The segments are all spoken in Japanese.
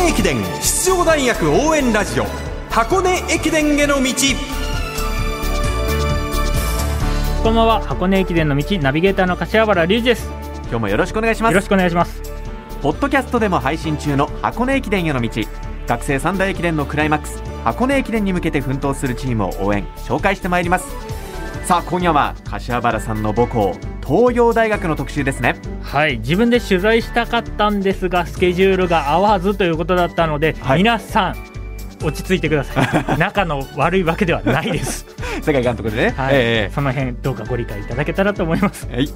根駅伝出場大学応援ラジオ箱根駅伝への道。こんばんは箱根駅伝の道ナビゲーターの柏原隆二です。今日もよろしくお願いします。よろしくお願いします。ポッドキャストでも配信中の箱根駅伝への道。学生三大駅伝のクライマックス箱根駅伝に向けて奮闘するチームを応援紹介してまいります。さあ今夜は柏原さんの母校東洋大学の特集ですね。はい。自分で取材したかったんですがスケジュールが合わずということだったので、はい、皆さん落ち着いてください。仲の悪いわけではないです。世監督でね、はい。えー、その辺どうかご理解いただけたらと思います、はい、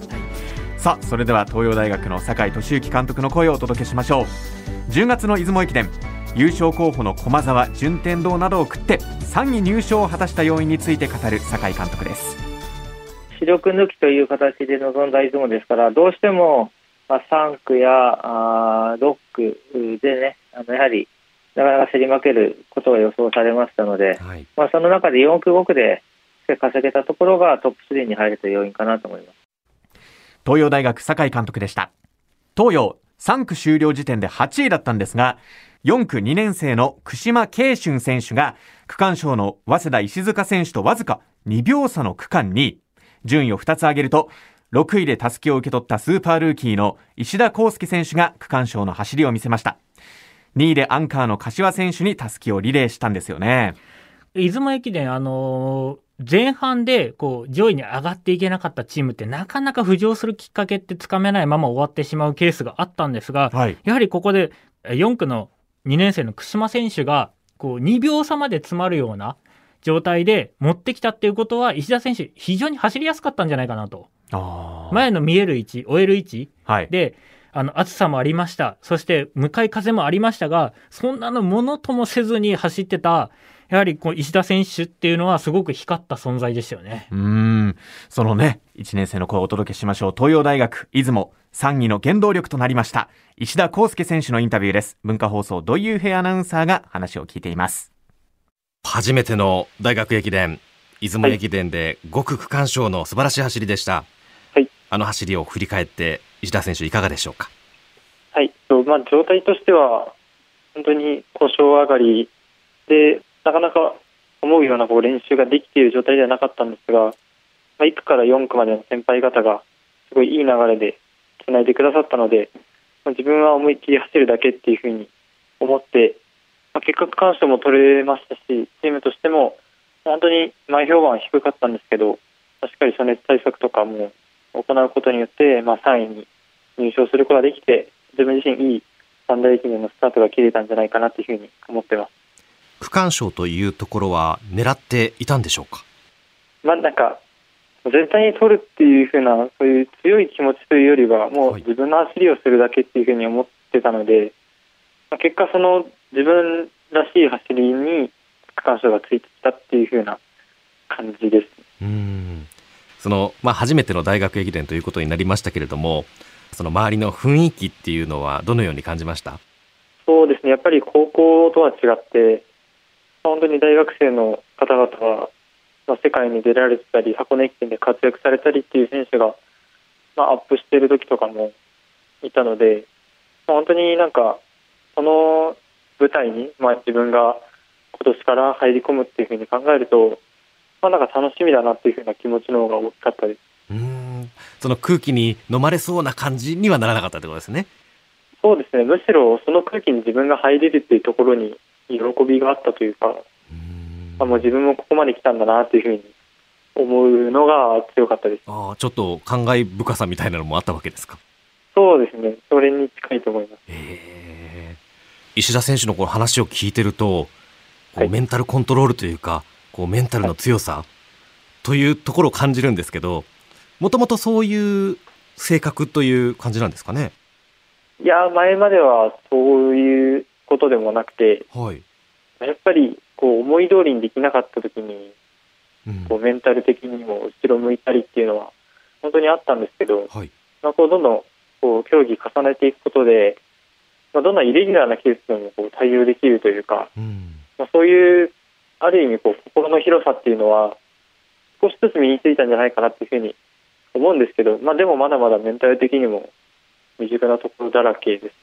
さあそれでは東洋大学の酒井俊之監督の声をお届けしましょう。10月の出雲駅伝優勝候補の駒澤順天堂などを食って3位入賞を果たした要因について語る酒井監督です主力抜きという形で臨んだ出雲ですからどうしても、まあ、3区やあ6区でねあのやはりなかなか競り負けることが予想されましたので、はい、まあ、その中で4区5区で稼げたところがトップ3に入るという要因かなと思います。東洋大学酒井監督でした。東洋3区終了時点で8位だったんですが4区2年生の串間慶春選手が区間賞の早稲田石塚選手とわずか2秒差の区間に順位を2つ上げると6位でたすきを受け取ったスーパールーキーの石田康介選手が区間賞の走りを見せました。2位でアンカーの柏選手にたすきをリレーしたんですよね。出雲駅伝あのー、前半でこう上位に上がっていけなかったチームってなかなか浮上するきっかけってつかめないまま終わってしまうケースがあったんですが、はい、やはりここで4区の2年生の串間選手がこう2秒差まで詰まるような状態で持ってきたっていうことは石田選手非常に走りやすかったんじゃないかなと。前の見える位置終える位置、はい、であの暑さもありました。そして向かい風もありましたがそんなのものともせずに走ってたやはりこう石田選手っていうのはすごく光った存在ですよね。うん。そのね1年生の声をお届けしましょう。東洋大学出雲3位の原動力となりました石田康介選手のインタビューです。文化放送土井平アナウンサーが話を聞いています初めての大学駅伝出雲駅伝で5区区間賞の素晴らしい走りでした、はい、あの走りを振り返って石田選手いかがでしょうか？はい、まあ、状態としては本当に故障上がりでなかなか思うようなこう練習ができている状態ではなかったんですが、まあ、1区から4区までの先輩方がすごいいい流れでつないでくださったので、まあ、自分は思いっきり走るだけっていうふうに思って、まあ、結果区間賞も取れましたしチームとしても本当に前評判は低かったんですけどしっかり暑熱対策とかも行うことによって、まあ、3位に入賞することができて自分自身いい三大駅伝のスタートが切れたんじゃないかなというふうに思ってます。区間賞というところは狙っていたんでしょうか？まあなんか絶対に取るっていうふうなそういう強い気持ちというよりはもう自分の走りをするだけっていうふうに思ってたので、まあ、結果その自分らしい走りに区間賞がついてきたっていうふうな感じです。うん。その、まあ、初めての大学駅伝ということになりましたけれどもその周りの雰囲気っていうのはどのように感じました？そうですね。やっぱり高校とは違って本当に大学生の方々は、まあ、世界に出られてたり箱根駅伝で活躍されたりっていう選手が、まあ、アップしている時とかもいたので、まあ、本当になんかその舞台に、まあ、自分が今年から入り込むっていうふうに考えるとまあ、なんか楽しみだなっていうふうな気持ちの方が大きかったです。うん。その空気に飲まれそうな感じにはならなかったってことですね。そうですね。むしろその空気に自分が入れるっていうところに喜びがあったというかあもう自分もここまで来たんだなっていうふうに思うのが強かったです。ああちょっと感慨深さみたいなのもあったわけですか？そうですね。それに近いと思います、えー、石田選手のこの話を聞いてるとこうメンタルコントロールというか、はいこうメンタルの強さというところを感じるんですけどもともとそういう性格という感じなんですかね？いや前まではそういうことでもなくて、はい、やっぱりこう思い通りにできなかった時に、うん、こうメンタル的にも後ろ向いたりっていうのは本当にあったんですけど、はい、まあ、こうどんどんこう競技重ねていくことで、まあ、どんなイレギュラーなケースでもこう対応できるというか、うん、まあ、そういうある意味こう心の広さっていうのは少しずつ身についたんじゃないかなっていうふうに思うんですけど、まあ、でもまだまだメンタル的にも未熟なところだらけです。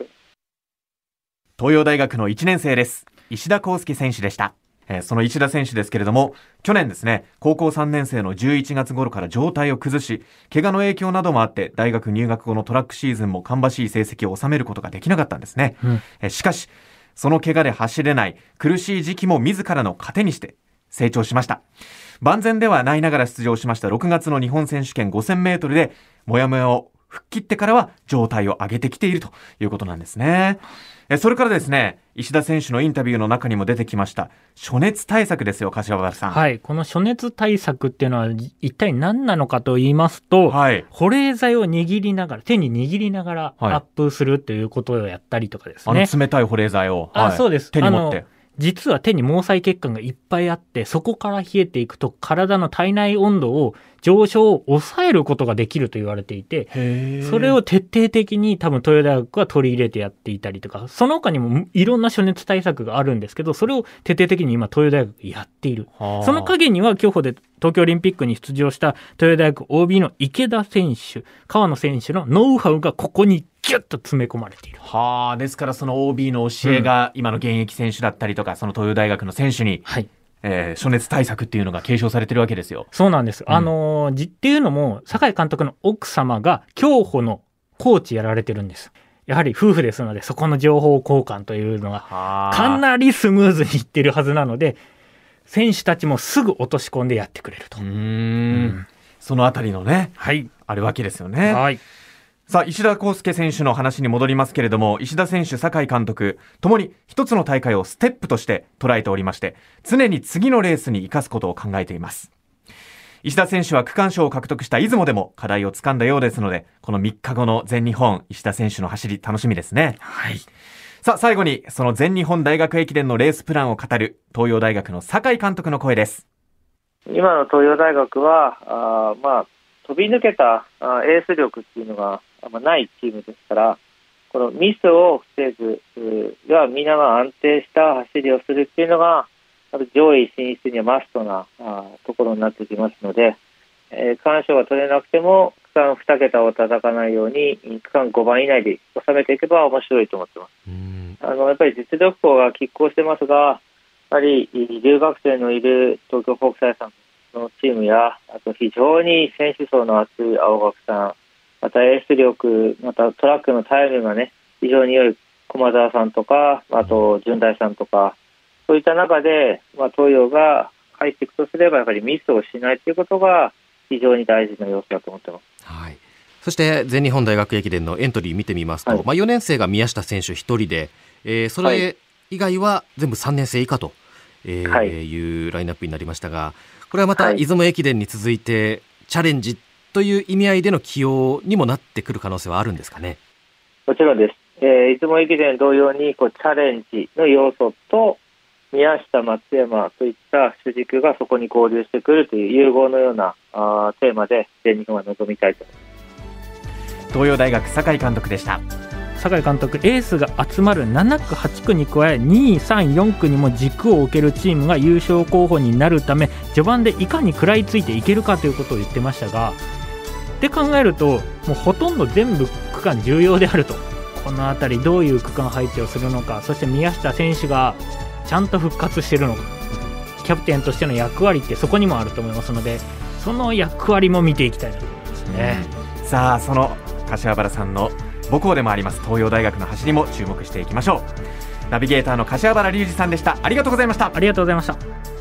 東洋大学の1年生です。石田康介選手でしたえその石田選手ですけれども、去年ですね、高校3年生の11月頃から状態を崩し、怪我の影響などもあって、大学入学後のトラックシーズンも芳しい成績を収めることができなかったんですね。うん、えしかし、その怪我で走れない苦しい時期も自らの糧にして成長しました。万全ではないながら出場しました6月の日本選手権5000メートルで、もやもやを吹っ切ってからは状態を上げてきているということなんですね。それからですね、石田選手のインタビューの中にも出てきました、暑熱対策ですよ、柏原さん。はい、この暑熱対策っていうのは、一体何なのかと言いますと、はい、保冷剤を握りながら、手に握りながらアップするということをやったりとかですね。あの冷たい保冷剤を。あ、はい、そうです。手に持って。実は手に毛細血管がいっぱいあって、そこから冷えていくと体の体内温度を上昇を抑えることができると言われていて、それを徹底的に多分東洋大学は取り入れてやっていたりとか、その他にもいろんな暑熱対策があるんですけど、それを徹底的に今東洋大学やっている。その陰には競歩で東京オリンピックに出場した東洋大学 OB の池田選手、川野選手のノウハウがここにギュッと詰め込まれている。はあ、ですからその OB の教えが今の現役選手だったりとか、うん、その東洋大学の選手に、はい、えー、暑熱対策っていうのが継承されてるわけですよ。そうなんです。うん、あのじっていうのも、酒井監督の奥様が競歩のコーチやられてるんです。やはり夫婦ですので、そこの情報交換というのがかなりスムーズにいってるはずなので、選手たちもすぐ落とし込んでやってくれると。うん,、そのあたりのね、はい、あるわけですよね。はい。さあ、石田康介選手の話に戻りますけれども、石田選手、酒井監督、ともに一つの大会をステップとして捉えておりまして、常に次のレースに生かすことを考えています。石田選手は区間賞を獲得した出雲でも課題をつかんだようですので、この3日後の全日本、石田選手の走り楽しみですね。はい。さあ、最後に、その全日本大学駅伝のレースプランを語る、東洋大学の酒井監督の声です。今の東洋大学は、あまあ、飛び抜けたあエース力っていうのがないチームですから、このミスを防ぐ、が皆が安定した走りをするっていうのが、上位進出にはマストなあところになってきますので、えー、区間賞が取れなくても、区間2桁を叩かないように、区間5番以内で収めていけば面白いと思ってます。あのやっぱり実力校が拮抗してますが、やはり留学生のいる東京国際さんのチームや、あと非常に選手層の厚い青学さん、またエース力、またトラックのタイムがね、非常に良い駒澤さんとか、あと順大さんとか、そういった中で、まあ、東洋が入っていくとすれば、やはりミスをしないということが非常に大事な要素だと思ってます。はい。そして全日本大学駅伝のエントリー見てみますと、はい、まあ、4年生が宮下選手1人で、えー、それ以外は全部3年生以下と、えーはい、いうラインナップになりましたが、これはまた出雲駅伝に続いて、チャレンジという意味合いでの起用にもなってくる可能性はあるんですかね？もちろんです。えー、出雲駅伝同様にこうチャレンジの要素と宮下、松山といった主軸がそこに合流してくるという融合のようなあテーマで全日本は臨みたいと思います。東洋大学酒井監督でした。酒井監督エースが集まる7区、8区に加え2位、3位、4区にも軸を置けるチームが優勝候補になるため序盤でいかに食らいついていけるかということを言ってましたがって考えるともうほとんど全部区間重要であるとこの辺りどういう区間配置をするのかそして宮下選手がちゃんと復活しているのかキャプテンとしての役割ってそこにもあると思いますのでその役割も見ていきたいと思いますね。さあその柏原さんの母校でもあります東洋大学の走りも注目していきましょう。ナビゲーターの柏原隆二さんでした。ありがとうございました。ありがとうございました。